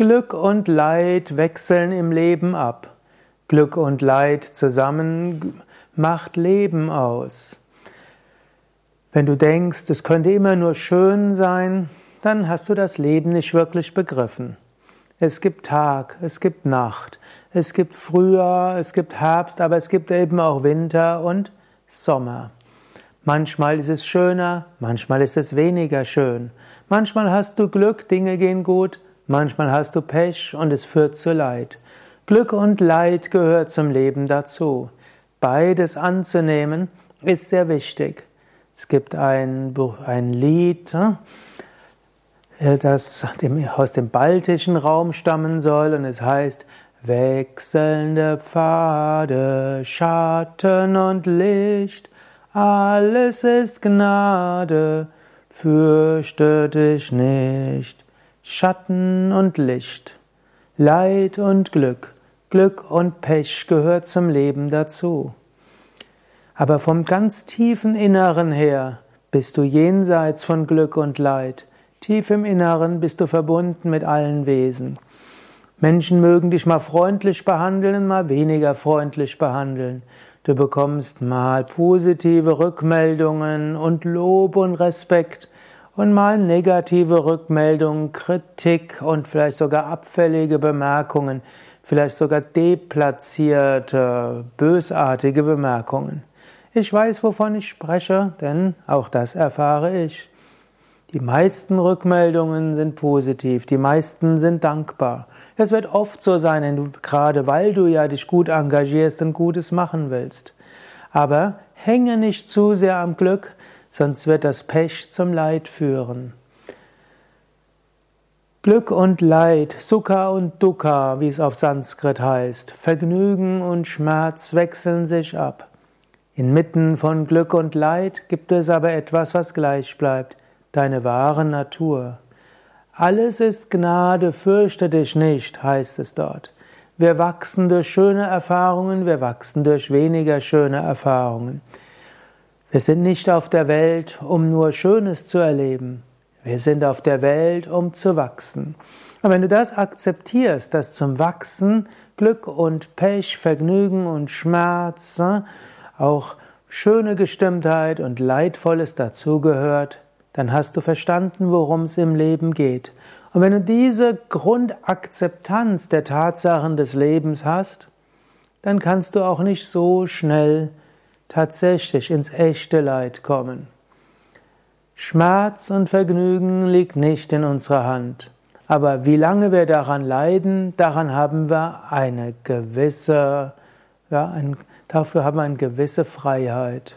Glück und Leid wechseln im Leben ab. Glück und Leid zusammen macht Leben aus. Wenn du denkst, es könnte immer nur schön sein, dann hast du das Leben nicht wirklich begriffen. Es gibt Tag, es gibt Nacht, es gibt Frühjahr, es gibt Herbst, aber es gibt eben auch Winter und Sommer. Manchmal ist es schöner, manchmal ist es weniger schön. Manchmal hast du Glück, Dinge gehen gut, Manchmal hast du Pech und es führt zu Leid. Glück und Leid gehört zum Leben dazu. Beides anzunehmen ist sehr wichtig. Es gibt ein, ein Lied, äh, das aus dem baltischen Raum stammen soll und es heißt Wechselnde Pfade, Schatten und Licht, alles ist Gnade, fürchte dich nicht. Schatten und Licht, Leid und Glück, Glück und Pech gehört zum Leben dazu. Aber vom ganz tiefen Inneren her bist du jenseits von Glück und Leid. Tief im Inneren bist du verbunden mit allen Wesen. Menschen mögen dich mal freundlich behandeln mal weniger freundlich behandeln. Du bekommst mal positive Rückmeldungen und Lob und Respekt und mal negative Rückmeldungen, Kritik und vielleicht sogar abfällige Bemerkungen, vielleicht sogar deplatzierte, bösartige Bemerkungen. Ich weiß, wovon ich spreche, denn auch das erfahre ich. Die meisten Rückmeldungen sind positiv, die meisten sind dankbar. Es wird oft so sein, gerade weil du ja dich gut engagierst und Gutes machen willst. Aber hänge nicht zu sehr am Glück, sonst wird das Pech zum Leid führen. Glück und Leid, Sukha und Dukkha, wie es auf Sanskrit heißt, Vergnügen und Schmerz wechseln sich ab. Inmitten von Glück und Leid gibt es aber etwas, was gleich bleibt, deine wahre Natur. Alles ist Gnade, fürchte dich nicht, heißt es dort. Wir wachsen durch schöne Erfahrungen, wir wachsen durch weniger schöne Erfahrungen. Wir sind nicht auf der Welt, um nur Schönes zu erleben. Wir sind auf der Welt, um zu wachsen. Und wenn du das akzeptierst, dass zum Wachsen Glück und Pech, Vergnügen und Schmerz, äh, auch schöne Gestimmtheit und Leidvolles dazugehört, dann hast du verstanden, worum es im Leben geht. Und wenn du diese Grundakzeptanz der Tatsachen des Lebens hast, dann kannst du auch nicht so schnell tatsächlich ins echte Leid kommen. Schmerz und Vergnügen liegt nicht in unserer Hand. Aber wie lange wir daran leiden, daran haben wir eine gewisse, ja, ein, dafür haben wir eine gewisse Freiheit.